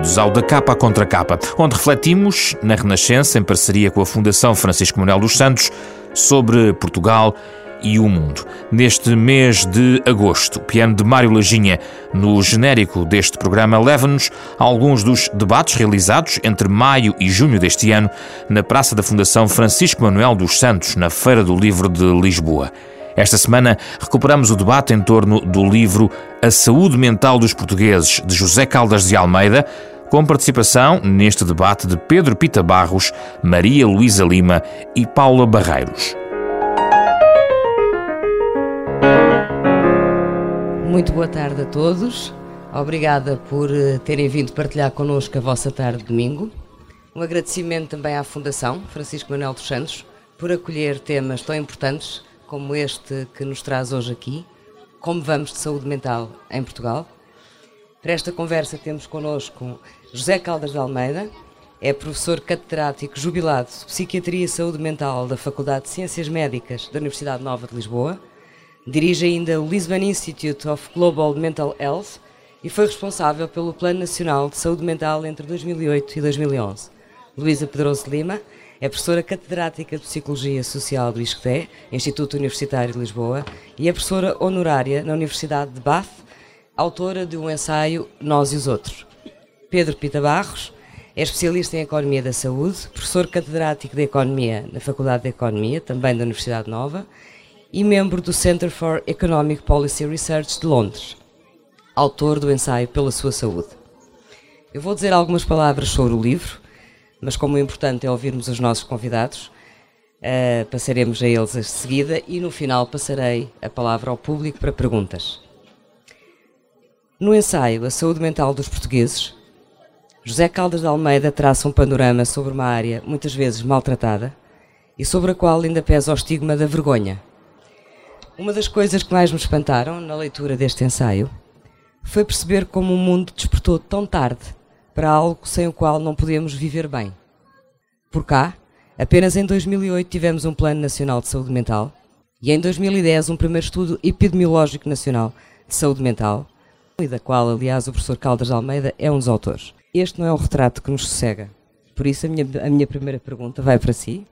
Bem-vindos ao Da Capa Contra Capa, onde refletimos, na Renascença, em parceria com a Fundação Francisco Manuel dos Santos, sobre Portugal e o mundo. Neste mês de agosto, o piano de Mário Lajinha, no genérico deste programa, leva-nos a alguns dos debates realizados entre maio e junho deste ano na Praça da Fundação Francisco Manuel dos Santos, na Feira do Livro de Lisboa. Esta semana recuperamos o debate em torno do livro A Saúde Mental dos Portugueses, de José Caldas de Almeida, com participação neste debate de Pedro Pita Barros, Maria Luísa Lima e Paula Barreiros. Muito boa tarde a todos. Obrigada por eh, terem vindo partilhar connosco a vossa tarde de domingo. Um agradecimento também à Fundação Francisco Manuel dos Santos por acolher temas tão importantes como este que nos traz hoje aqui, como vamos de saúde mental em Portugal. Para esta conversa temos connosco José Caldas de Almeida, é professor catedrático jubilado de Psiquiatria e Saúde Mental da Faculdade de Ciências Médicas da Universidade Nova de Lisboa, dirige ainda o Lisbon Institute of Global Mental Health e foi responsável pelo Plano Nacional de Saúde Mental entre 2008 e 2011. Luísa Pedroso Lima é professora catedrática de Psicologia Social do ISCTE, Instituto Universitário de Lisboa, e é professora honorária na Universidade de Bath, autora de um ensaio Nós e os Outros. Pedro Pita Barros é especialista em Economia da Saúde, professor catedrático de Economia na Faculdade de Economia, também da Universidade Nova, e membro do Center for Economic Policy Research de Londres, autor do ensaio Pela Sua Saúde. Eu vou dizer algumas palavras sobre o livro, mas como o importante é ouvirmos os nossos convidados, uh, passaremos a eles a seguida e no final passarei a palavra ao público para perguntas. No ensaio A Saúde Mental dos Portugueses, José Caldas de Almeida traça um panorama sobre uma área muitas vezes maltratada e sobre a qual ainda pesa o estigma da vergonha. Uma das coisas que mais me espantaram na leitura deste ensaio foi perceber como o mundo despertou tão tarde para algo sem o qual não podemos viver bem. Por cá, apenas em 2008 tivemos um Plano Nacional de Saúde Mental e em 2010 um primeiro estudo epidemiológico nacional de saúde mental, e da qual, aliás, o professor Caldas de Almeida é um dos autores. Este não é o retrato que nos sossega. Por isso, a minha, a minha primeira pergunta vai para si,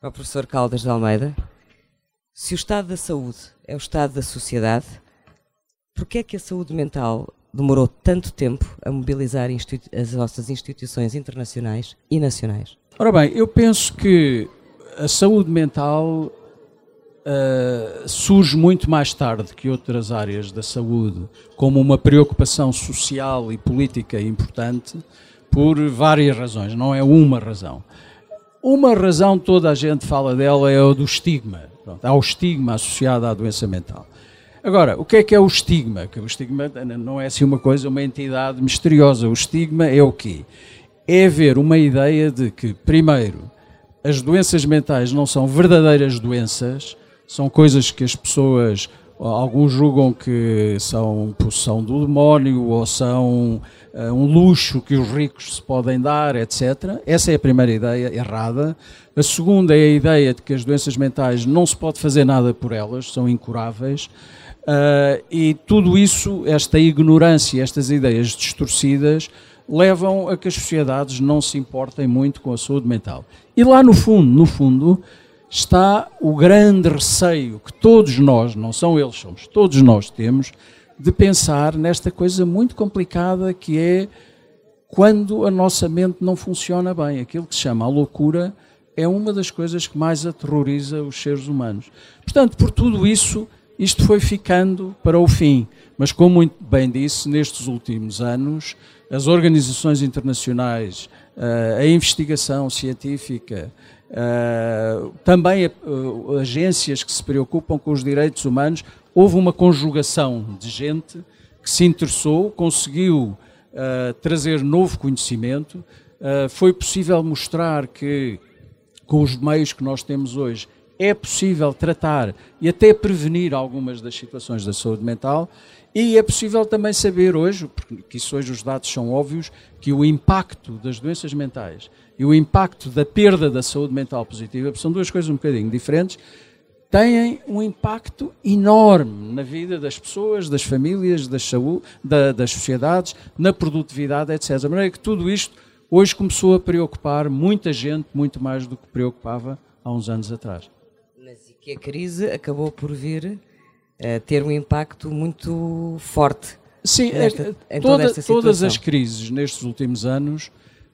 ao professor Caldas de Almeida. Se o estado da saúde é o estado da sociedade, por que é que a saúde mental demorou tanto tempo a mobilizar as nossas instituições internacionais e nacionais? Ora bem, eu penso que a saúde mental uh, surge muito mais tarde que outras áreas da saúde, como uma preocupação social e política importante, por várias razões, não é uma razão. Uma razão, toda a gente fala dela, é o do estigma. Pronto, há o estigma associado à doença mental. Agora, o que é que é o estigma? Que o estigma não é assim uma coisa, uma entidade misteriosa. O estigma é o quê? É haver uma ideia de que, primeiro, as doenças mentais não são verdadeiras doenças, são coisas que as pessoas, alguns julgam que são possessão do demónio ou são uh, um luxo que os ricos se podem dar, etc. Essa é a primeira ideia errada. A segunda é a ideia de que as doenças mentais não se pode fazer nada por elas, são incuráveis. Uh, e tudo isso, esta ignorância, estas ideias distorcidas, levam a que as sociedades não se importem muito com a saúde mental. E lá no fundo, no fundo, está o grande receio que todos nós, não são eles, somos todos nós temos, de pensar nesta coisa muito complicada que é quando a nossa mente não funciona bem. Aquilo que se chama a loucura é uma das coisas que mais aterroriza os seres humanos. Portanto, por tudo isso isto foi ficando para o fim. Mas, como muito bem disse, nestes últimos anos, as organizações internacionais, eh, a investigação científica, eh, também eh, agências que se preocupam com os direitos humanos, houve uma conjugação de gente que se interessou, conseguiu trazer novo conhecimento. Foi possível mostrar que, com os meios que nós temos hoje, é possível tratar e até prevenir algumas das situações da saúde mental e é possível também saber hoje, porque isso hoje os dados são óbvios, que o impacto das doenças mentais e o impacto da perda da saúde mental positiva são duas coisas um bocadinho diferentes. têm um impacto enorme na vida das pessoas, das famílias, saúde, da, das sociedades, na produtividade, etc. De maneira que tudo isto hoje começou a preocupar muita gente, muito mais do que preocupava há uns anos atrás. Que a crise acabou por vir a ter um impacto muito forte. Sim, nesta, é, toda, todas as crises nestes últimos anos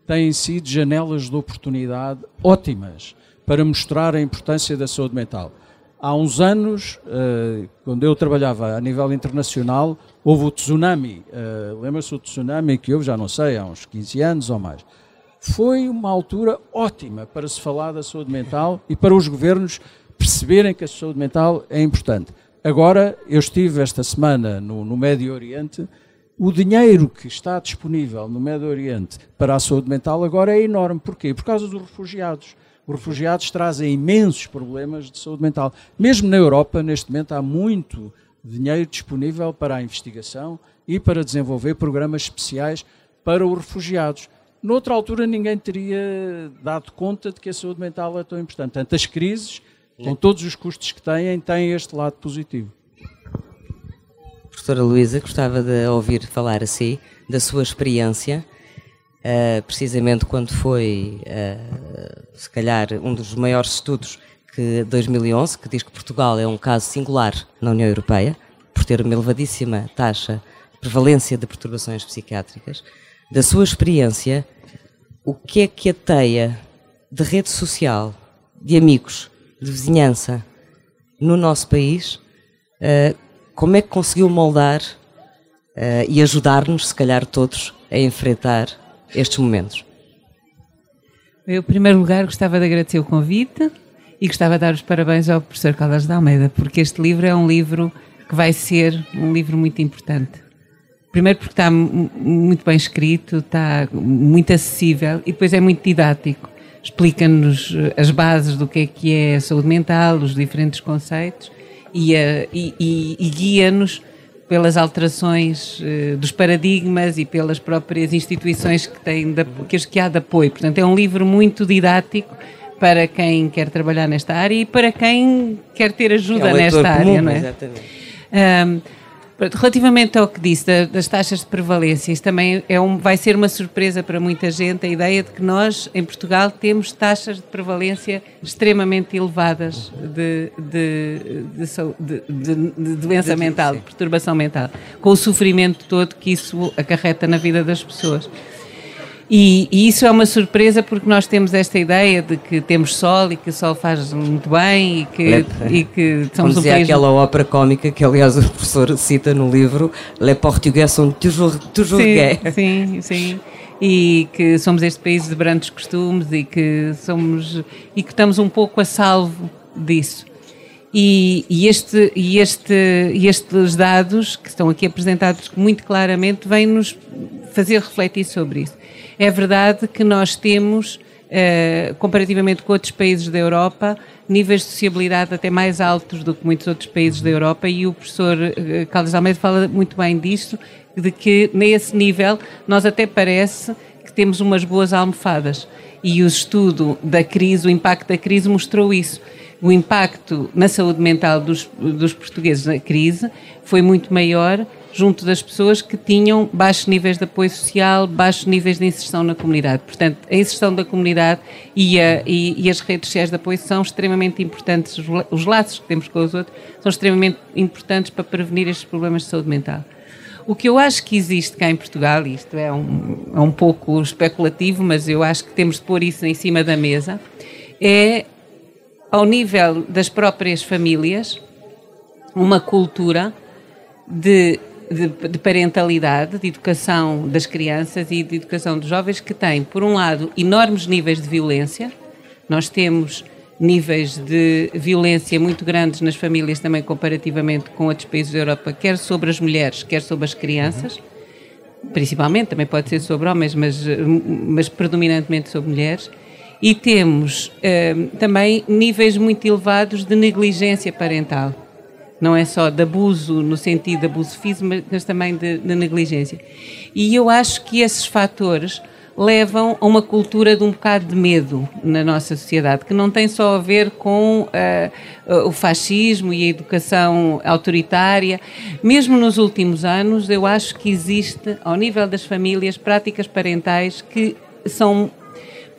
têm sido janelas de oportunidade ótimas para mostrar a importância da saúde mental. Há uns anos, eh, quando eu trabalhava a nível internacional, houve o tsunami. Eh, lembra-se do tsunami que houve, já não sei, há uns 15 anos ou mais. Foi uma altura ótima para se falar da saúde mental e para os governos perceberem que a saúde mental é importante. Agora, eu estive esta semana no, no Médio Oriente, o dinheiro que está disponível no Médio Oriente para a saúde mental agora é enorme. Porquê? Por causa dos refugiados. Os refugiados trazem imensos problemas de saúde mental. Mesmo na Europa, neste momento, há muito dinheiro disponível para a investigação e para desenvolver programas especiais para os refugiados. Noutra altura, ninguém teria dado conta de que a saúde mental é tão importante. Portanto, as crises com todos os custos que têm, têm este lado positivo. Professora Luísa, gostava de ouvir falar assim da sua experiência, uh, precisamente quando foi, uh, se calhar, um dos maiores estudos que 2011, que diz que Portugal é um caso singular na União Europeia, por ter uma elevadíssima taxa de prevalência de perturbações psiquiátricas. Da sua experiência, o que é que a teia de rede social, de amigos, de vizinhança no nosso país, uh, como é que conseguiu moldar uh, e ajudar-nos, se calhar todos, a enfrentar estes momentos? Eu, em primeiro lugar, gostava de agradecer o convite e gostava de dar os parabéns ao professor Caldas de Almeida, porque este livro é um livro que vai ser um livro muito importante. Primeiro porque está muito bem escrito, está muito acessível e depois é muito didático explica-nos eh, as bases do que é que é a saúde mental, os diferentes conceitos e, e, e, e guia-nos pelas alterações uh, dos paradigmas e pelas próprias instituições que, têm de, que, que há de apoio. Portanto, é um livro muito didático para quem quer trabalhar nesta área e para quem quer ter ajuda é um nesta área, comum, não é? Exatamente. Um, Relativamente ao que disse das taxas de prevalência, isso também é um, vai ser uma surpresa para muita gente a ideia de que nós, em Portugal, temos taxas de prevalência extremamente elevadas de, de, de, de doença mental, de perturbação mental, com o sofrimento todo que isso acarreta na vida das pessoas. E, e, isso é uma surpresa porque nós temos esta ideia de que temos sol e que o sol faz muito bem e que, e que somos um país... aquela ópera cómica que aliás o professor cita no livro Les Portugais sont toujours, toujours sim, gays. Sim, sim. E que somos este país de brandos costumes e que somos e que estamos um pouco a salvo disso. E, e, este, e, este, e estes dados que estão aqui apresentados muito claramente vêm nos fazer refletir sobre isso. É verdade que nós temos, eh, comparativamente com outros países da Europa, níveis de sociabilidade até mais altos do que muitos outros países da Europa e o professor eh, Caldas Almeida fala muito bem disso, de que nesse nível nós até parece que temos umas boas almofadas. E o estudo da crise, o impacto da crise mostrou isso. O impacto na saúde mental dos, dos portugueses na crise foi muito maior junto das pessoas que tinham baixos níveis de apoio social, baixos níveis de inserção na comunidade. Portanto, a inserção da comunidade e, a, e, e as redes sociais de apoio são extremamente importantes, os laços que temos com os outros são extremamente importantes para prevenir estes problemas de saúde mental. O que eu acho que existe cá em Portugal, e isto é um, é um pouco especulativo, mas eu acho que temos de pôr isso em cima da mesa, é, ao nível das próprias famílias, uma cultura de de, de, parentalidade, de educação das crianças e de educação dos jovens que tem, por um lado, enormes níveis de violência. Nós temos níveis de violência muito grandes nas famílias também comparativamente com outros países da Europa, quer sobre as mulheres, quer sobre as crianças. Principalmente, também pode ser sobre homens, mas, mas predominantemente sobre mulheres. E temos eh, também níveis muito elevados de negligência parental não é só de abuso no sentido de abuso físico, mas também de, de negligência. E eu acho que esses fatores levam a uma cultura de um bocado de medo na nossa sociedade, que não tem só a ver com uh, o fascismo e a educação autoritária. Mesmo nos últimos anos, eu acho que existe, ao nível das famílias, práticas parentais que são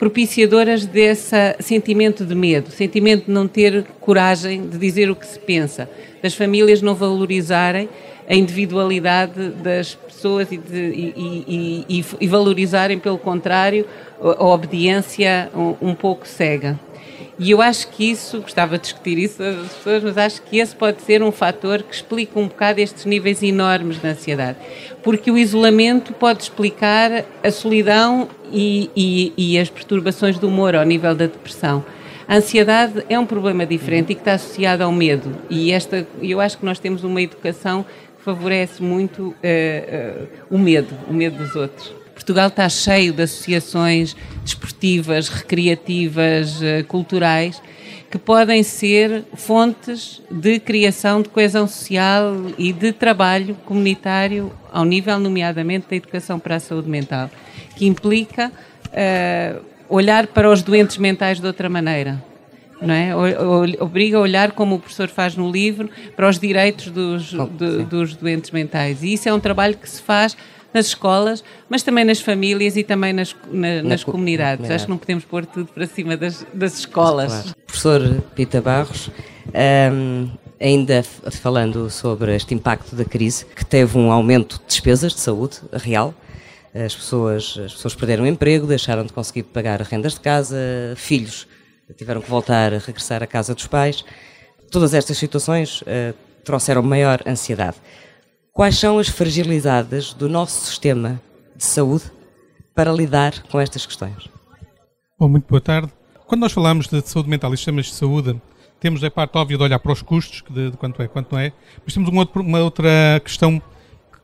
propiciadoras desse sentimento de medo, sentimento de não ter coragem de dizer o que se pensa, das famílias não valorizarem a individualidade das pessoas e, de, e, e, e valorizarem, pelo contrário, a, obediência um, um, pouco cega. E eu acho que isso, gostava de discutir isso as pessoas, mas acho que esse pode ser um fator que explica um bocado estes níveis enormes na ansiedade. Porque o isolamento pode explicar a solidão e, e as perturbações do humor ao nível da depressão. A ansiedade é um problema diferente e que está associado ao medo. E esta, eu acho que nós temos uma educação favorece muito uh, uh, o medo, o medo dos outros. Portugal está cheio de associações desportivas, recreativas, uh, culturais, que podem ser fontes de criação de coesão social e de trabalho comunitário ao nível, nomeadamente, da educação para a saúde mental, que implica olhar para os doentes mentais de outra maneira não é? Obriga a olhar, como o professor faz no livro, para os direitos dos, dos doentes mentais. E isso é um trabalho que se faz nas escolas, mas também nas famílias e também nas, na, nas na comunidades. Na Acho que não podemos pôr tudo para cima das, das escolas. Claro. Professor Pita Barros, um, ainda falando sobre este impacto da crise, que teve um aumento de despesas de saúde real, as pessoas, as pessoas perderam o emprego, deixaram de conseguir pagar rendas de casa, filhos tiveram que voltar a regressar à casa dos pais. Todas estas situações uh, trouxeram maior ansiedade. Quais são as fragilidades do nosso sistema de saúde para lidar com estas questões? Bom, muito boa tarde. Quando nós falamos de saúde mental e sistemas de saúde, temos a parte óbvia de olhar para os custos, de, de quanto é, quanto não é, mas temos uma, outro, uma outra questão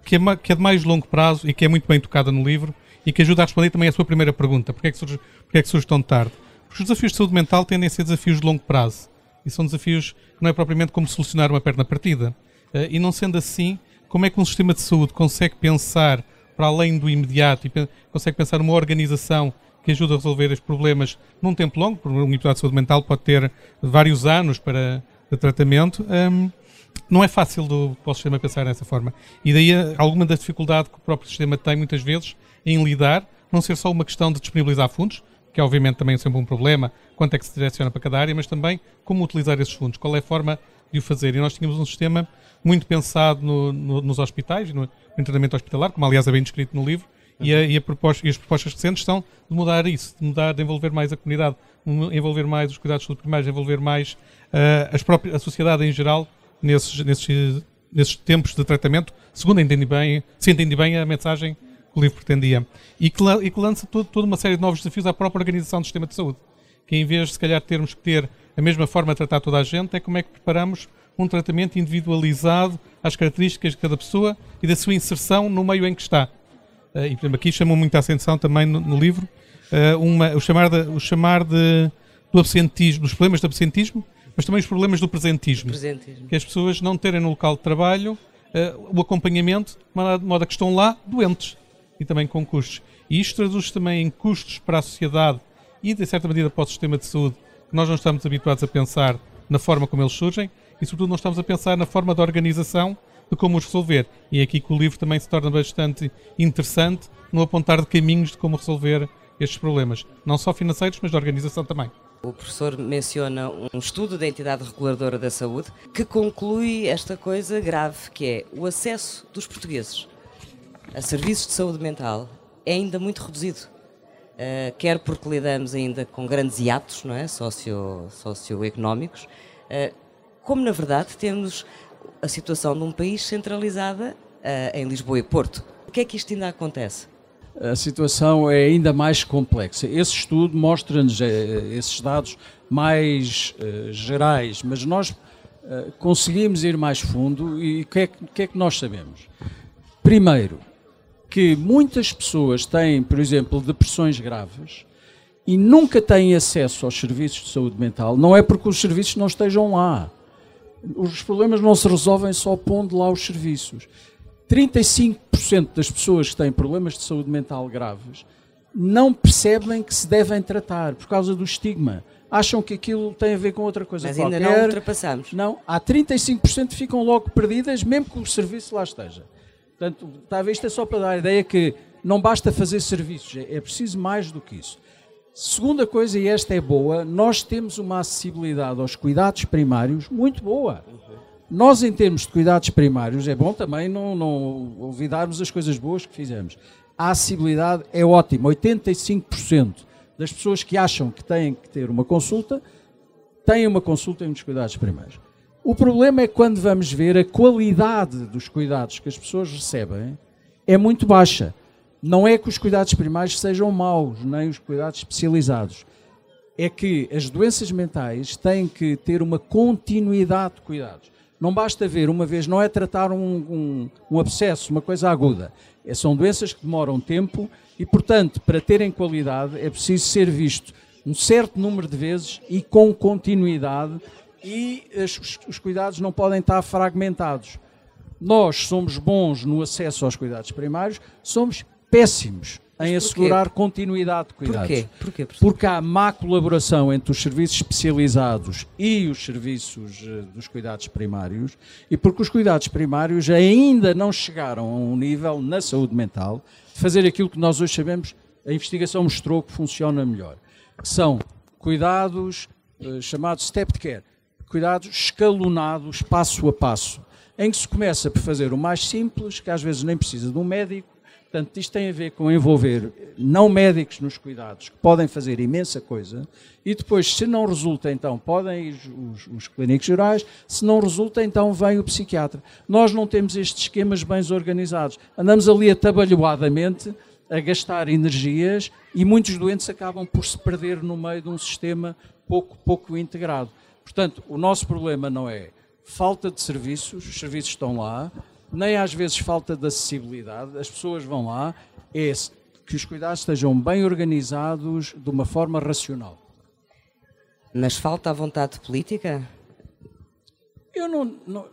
que é, que é, de mais longo prazo e que é muito bem tocada no livro e que ajuda a responder também a sua primeira pergunta: porquê é que surge, porquê é que surge tão tarde? Porque os desafios de saúde mental tendem a ser desafios de longo prazo. E são desafios que não é propriamente como solucionar uma perna partida. Eh, e não sendo assim, como é que um sistema de saúde consegue pensar para além do imediato e consegue pensar numa organização que ajuda a resolver os problemas num tempo longo, porque um episódio de saúde mental pode ter vários anos para tratamento, um, não é fácil do, para o sistema pensar dessa forma. E daí alguma da dificuldade que o próprio sistema tem, muitas vezes, em lidar, não ser só uma questão de disponibilizar fundos, que é obviamente também é sempre um problema, quanto é que se direciona para cada área, mas também como utilizar esses fundos, qual é a forma de o fazer. E nós tínhamos um sistema muito pensado no, no, nos hospitais, no, no treinamento hospitalar, como aliás é bem descrito no livro, e, a, e, a proposta, e, as propostas recentes são de mudar isso, de mudar, de envolver mais a comunidade, envolver mais os cuidados de saúde primários, envolver mais uh, as próprias, a sociedade em geral nesses, nesses, nesses tempos de tratamento, segundo entendi bem, se entendi bem a mensagem que o livro pretendia. E que, e que lança todo, toda uma série de novos desafios à própria organização do sistema de saúde. Que em vez de, se calhar, termos que ter a mesma forma de tratar toda a gente, é como é que preparamos um tratamento individualizado às características de cada pessoa e da sua inserção no meio em que está. Uh, e, por exemplo, aqui chamou muita atenção também no, no livro uh, uma, o chamar, de, o chamar de, do absentismo, dos problemas do absentismo, mas também os problemas do presentismo. presentismo. Que as pessoas não terem no local de trabalho uh, o acompanhamento, de modo a que estão lá doentes e também com custos. E isto traduz também em custos para a sociedade e, de certa medida, para o sistema de saúde, que nós não estamos habituados a pensar na forma como eles surgem e, sobretudo, não estamos a pensar na forma de organização de como os resolver. E é aqui que o livro também se torna bastante interessante no apontar de caminhos de como resolver estes problemas, não só financeiros, mas de organização também. O professor menciona um estudo da entidade reguladora da saúde que conclui esta coisa grave, que é o acesso dos portugueses a serviços de saúde mental é ainda muito reduzido. Uh, quer porque lidamos ainda com grandes hiatos não é? Socio, socioeconómicos, uh, como na verdade temos a situação de um país centralizada uh, em Lisboa e Porto. O que é que isto ainda acontece? A situação é ainda mais complexa. Esse estudo mostra-nos esses dados mais gerais, mas nós conseguimos ir mais fundo e o que, é, que é que nós sabemos? Primeiro, que muitas pessoas têm, por exemplo, depressões graves e nunca têm acesso aos serviços de saúde mental, não é porque os serviços não estejam lá. Os problemas não se resolvem só pondo lá os serviços. 35% das pessoas que têm problemas de saúde mental graves não percebem que se devem tratar por causa do estigma. Acham que aquilo tem a ver com outra coisa Mas qualquer. ainda não ultrapassamos. Não, há 35% que ficam logo perdidas, mesmo que o serviço lá esteja. Portanto, ver, isto é só para dar a ideia que não basta fazer serviços, é preciso mais do que isso. Segunda coisa, e esta é boa, nós temos uma acessibilidade aos cuidados primários muito boa. Nós, em termos de cuidados primários, é bom também não, não olvidarmos as coisas boas que fizemos. A acessibilidade é ótima, 85% das pessoas que acham que têm que ter uma consulta, têm uma consulta em dos cuidados primários. O problema é quando vamos ver a qualidade dos cuidados que as pessoas recebem é muito baixa. Não é que os cuidados primários sejam maus, nem os cuidados especializados. É que as doenças mentais têm que ter uma continuidade de cuidados. Não basta ver uma vez, não é tratar um, um, um abscesso, uma coisa aguda. É, são doenças que demoram tempo e, portanto, para terem qualidade é preciso ser visto um certo número de vezes e com continuidade e os, os cuidados não podem estar fragmentados. Nós somos bons no acesso aos cuidados primários, somos péssimos em assegurar continuidade de cuidados. Porquê? Porquê, Porque há má colaboração entre os serviços especializados e os serviços eh, dos cuidados primários e porque os cuidados primários ainda não chegaram a um nível na saúde mental de fazer aquilo que nós hoje sabemos, a investigação mostrou que funciona melhor, que são cuidados eh, chamados step care, cuidados escalonados passo a passo, em que se começa por fazer o mais simples, que às vezes nem precisa de um médico, Portanto, isto tem a ver com envolver não médicos nos cuidados, que podem fazer imensa coisa, e depois, se não resulta, então podem ir os, os clínicos gerais, se não resulta, então vem o psiquiatra. Nós não temos estes esquemas bem organizados. Andamos ali atabalhoadamente a gastar energias e muitos doentes acabam por se perder no meio de um sistema pouco, pouco integrado. Portanto, o nosso problema não é falta de serviços, os serviços estão lá, nem às vezes falta de acessibilidade, as pessoas vão lá, é que os cuidados estejam bem organizados de uma forma racional. Mas falta a vontade política? Eu não, não,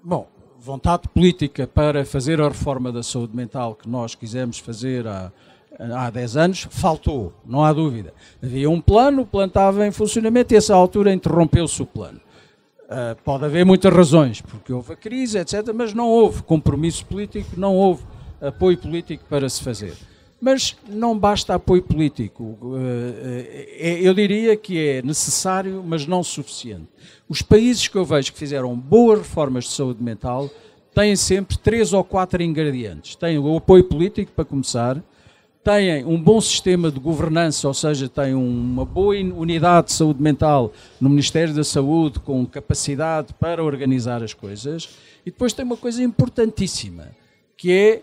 Bom, vontade política para fazer a reforma da saúde mental que nós quisemos fazer há, há 10 anos, faltou, não há dúvida. Havia um plano, o plano estava em funcionamento e, essa altura, interrompeu-se o plano. Uh, pode haver muitas razões, porque houve a crise, etc., mas não houve compromisso político, não houve apoio político para se fazer. Mas não basta apoio político. Uh, eu diria que é necessário, mas não suficiente. Os países que eu vejo que fizeram boas reformas de saúde mental têm sempre três ou quatro ingredientes. Têm o apoio político, para começar, têm um bom sistema de governança, ou seja, têm uma boa unidade de saúde mental no Ministério da Saúde, com capacidade para organizar as coisas, e depois tem uma coisa importantíssima, que é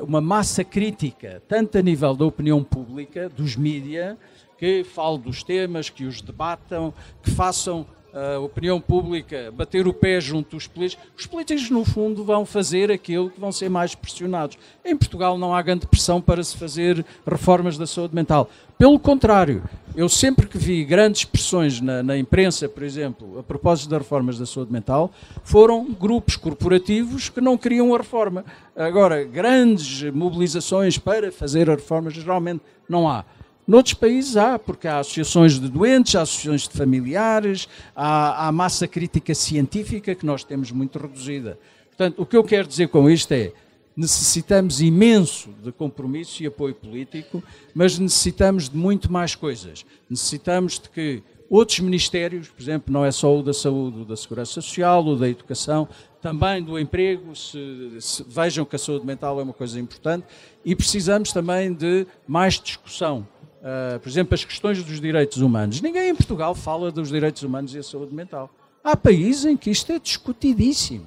uh, uma massa crítica, tanto a nível da opinião pública, dos mídias, que falem dos temas, que os debatam, que façam a opinião pública bater o pé junto dos políticos, os políticos, no fundo, vão fazer aquilo que vão ser mais pressionados. Em Portugal não há grande pressão para se fazer reformas da saúde mental. Pelo contrário, eu sempre que vi grandes pressões na, na imprensa, por exemplo, a propósito das reformas da saúde mental, foram grupos corporativos que não queriam a reforma. Agora, grandes mobilizações para fazer a reforma, geralmente não há. Noutros países há, porque há associações de doentes, há associações de familiares, há, há massa crítica científica que nós temos muito reduzida. Portanto, o que eu quero dizer com isto é necessitamos imenso de compromisso e apoio político, mas necessitamos de muito mais coisas. Necessitamos de que outros ministérios, por exemplo, não é só o da saúde, o da segurança social, o da educação, também do emprego, se, se, vejam que a saúde mental é uma coisa importante e precisamos também de mais discussão uh, por exemplo, as questões dos direitos humanos. Ninguém em Portugal fala dos direitos humanos e a saúde mental. Há países em que isto é discutidíssimo.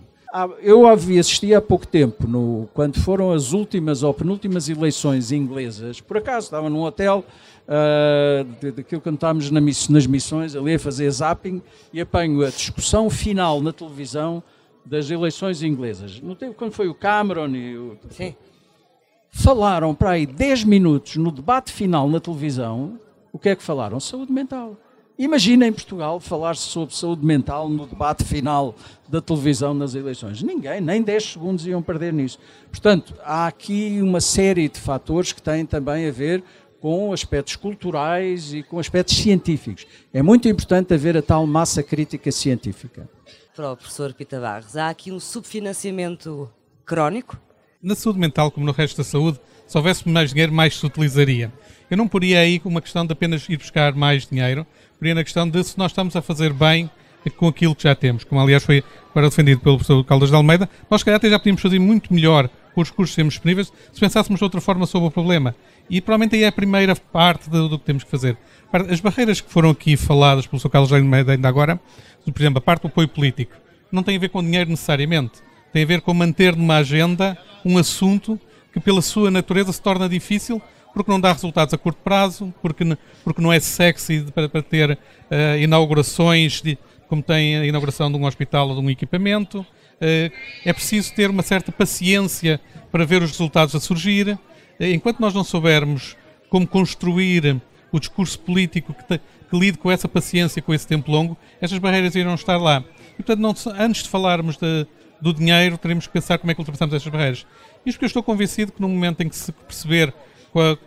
Eu havia assisti há pouco tempo, no, quando foram as últimas ou penúltimas eleições inglesas, por acaso estava num hotel, uh, daquilo que estávamos na nas missões, ali a fazer zapping, e apanho a discussão final na televisão das eleições inglesas. No tempo, quando foi o Cameron e o... Sim falaram para aí 10 minutos no debate final na televisão, o que é que falaram? Saúde mental. Imagina em Portugal falar-se sobre saúde mental no debate final da televisão nas eleições. Ninguém, nem 10 segundos iam perder nisso. Portanto, há aqui uma série de fatores que têm também a ver com aspectos culturais e com aspectos científicos. É muito importante haver a tal massa crítica científica. Para o professor Pita Barros, há aqui um subfinanciamento crónico? Na saúde mental, como no resto da saúde, se houvesse mais dinheiro, mais se utilizaria. Eu não poria aí uma questão de apenas ir buscar mais dinheiro, poria na questão de se nós estamos a fazer bem com aquilo que já temos, como aliás foi agora defendido pelo professor Caldas de Almeida, nós calhar até já podíamos fazer muito melhor com os recursos que temos disponíveis se pensássemos de outra forma sobre o problema. E provavelmente aí é a primeira parte do, do que temos que fazer. As barreiras que foram aqui faladas pelo Sr. Carlos de Almeida ainda agora, por exemplo, a parte do apoio político, não tem a ver com dinheiro necessariamente. Tem a ver com manter numa agenda um assunto que, pela sua natureza, se torna difícil porque não dá resultados a curto prazo, porque, porque não é sexy para, para ter uh, inaugurações, de, como tem a inauguração de um hospital ou de um equipamento. Uh, é preciso ter uma certa paciência para ver os resultados a surgir. Uh, enquanto nós não soubermos como construir o discurso político que, te, que lide com essa paciência, com esse tempo longo, estas barreiras irão estar lá. E, portanto, não, antes de falarmos de, do dinheiro, teremos que pensar como é que ultrapassamos estas barreiras. Isto porque eu estou convencido que no momento em que se perceber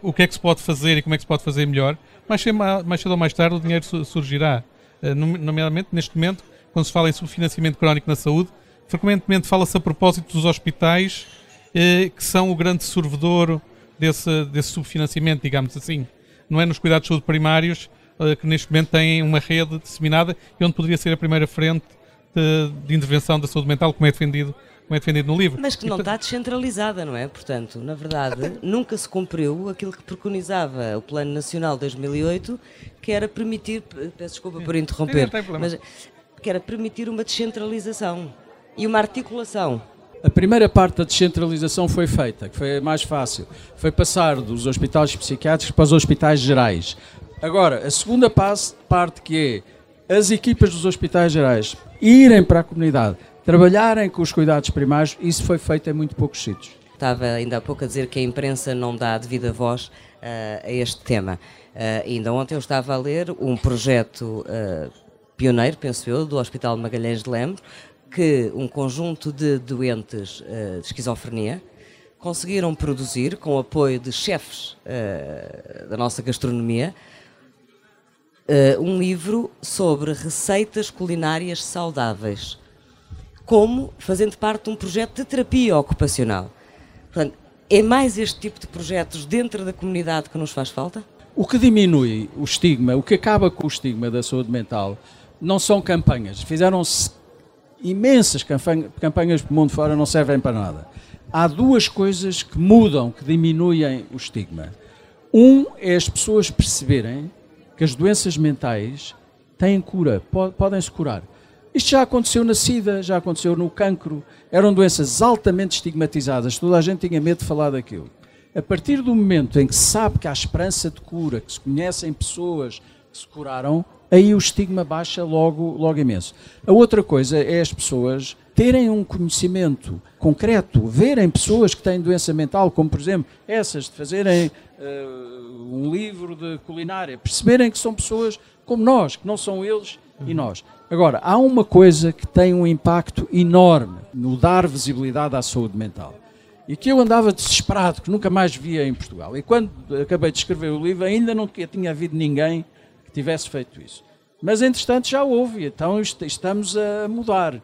o que é que se pode fazer e como é que se pode fazer melhor, mais cedo, mais cedo ou mais tarde o dinheiro surgirá. Eh, nomeadamente, neste momento, quando se fala em subfinanciamento crónico na saúde, frequentemente fala-se a propósito dos hospitais, eh, que são o grande sorvedor desse, desse subfinanciamento, digamos assim. Não é nos cuidados de saúde primários, eh, que neste momento têm uma rede disseminada e onde poderia ser a primeira frente de, de intervenção da saúde mental, como é defendido como é defendido no livro. Mas que não está descentralizada, não é? Portanto, na verdade, nunca se cumpriu aquilo que preconizava o Plano Nacional 2008, que era permitir, peço desculpa por interromper, mas que era permitir uma descentralização e uma articulação. A primeira parte da descentralização foi feita, que foi a mais fácil. Foi passar dos hospitais psiquiátricos para os hospitais gerais. Agora, a segunda parte que é as equipas dos hospitais gerais irem para a comunidade, trabalharem com os cuidados primários, isso foi feito em muito poucos sítios. Estava ainda há pouco a dizer que a imprensa não dá devida voz uh, a este tema. Uh, ainda ontem eu estava a ler um projeto uh, pioneiro, penso eu, do Hospital Magalhães de Lembro, que um conjunto de doentes de esquizofrenia conseguiram produzir, com o apoio de chefes da nossa gastronomia, um livro sobre receitas culinárias saudáveis como fazendo parte de um projeto de terapia ocupacional. Portanto, é mais este tipo de projetos dentro da comunidade que nos faz falta? O que diminui o estigma, o que acaba com o estigma da saúde mental, não são campanhas. Fizeram-se imensas campanhas para o mundo fora, não servem para nada. Há duas coisas que mudam, que diminuem o estigma. Um é as pessoas perceberem que as doenças mentais têm cura, podem-se curar. Isto já aconteceu na SIDA, já aconteceu no cancro. Eram doenças altamente estigmatizadas. Toda a gente tinha medo de falar daquilo. A partir do momento em que se sabe que há esperança de cura, que se conhecem pessoas que se curaram, aí o estigma baixa logo, logo imenso. A outra coisa é as pessoas terem um conhecimento concreto, verem pessoas que têm doença mental, como por exemplo essas, de fazerem uh, um livro de culinária, perceberem que são pessoas como nós, que não são eles e nós. Agora, há uma coisa que tem um impacto enorme no dar visibilidade à saúde mental. E que eu andava desesperado, que nunca mais via em Portugal. E quando acabei de escrever o livro, ainda não tinha havido ninguém que tivesse feito isso. Mas, entretanto, já houve, então estamos a mudar.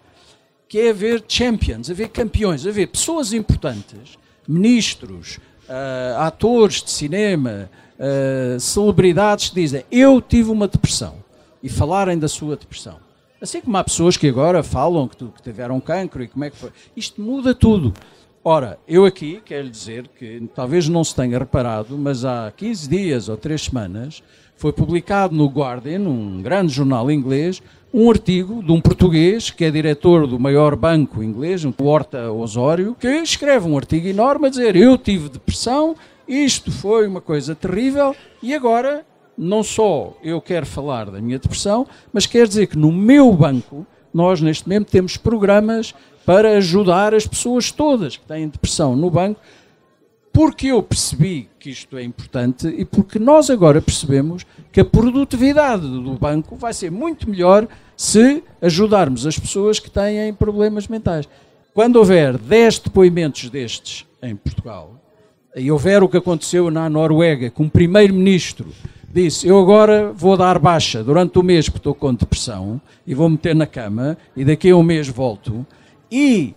Que é haver champions, haver campeões, haver pessoas importantes, ministros, uh, atores de cinema, uh, celebridades que dizem: Eu tive uma depressão. E falarem da sua depressão. Assim como há pessoas que agora falam que, que tiveram cancro e como é que foi. Isto muda tudo. Ora, eu aqui quero dizer que talvez não se tenha reparado, mas há 15 dias ou 3 semanas foi publicado no Guardian, um grande jornal inglês, um artigo de um português que é diretor do maior banco inglês, o Horta Osório, que escreve um artigo enorme a dizer: Eu tive depressão, isto foi uma coisa terrível e agora não só eu quero falar da minha depressão, mas quer dizer que no meu banco, nós neste momento temos programas para ajudar as pessoas todas que têm depressão no banco, porque eu percebi que isto é importante e porque nós agora percebemos que a produtividade do banco vai ser muito melhor se ajudarmos as pessoas que têm problemas mentais. Quando houver 10 depoimentos destes em Portugal, e houver o que aconteceu na Noruega, com um primeiro-ministro disse: Eu agora vou dar baixa durante o mês porque estou com depressão e vou meter na cama e daqui a um mês volto. E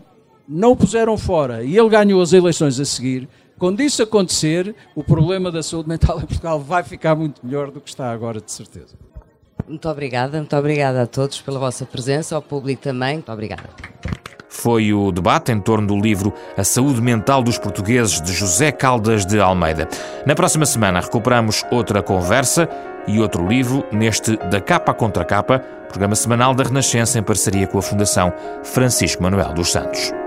não o puseram fora e ele ganhou as eleições a seguir. Quando isso acontecer, o problema da saúde mental em Portugal vai ficar muito melhor do que está agora, de certeza. Muito obrigada, muito obrigada a todos pela vossa presença, ao público também. Muito obrigada. Foi o debate em torno do livro A Saúde Mental dos Portugueses de José Caldas de Almeida. Na próxima semana recuperamos outra conversa e outro livro neste Da Capa Contra Capa, programa semanal da Renascença em parceria com a Fundação Francisco Manuel dos Santos.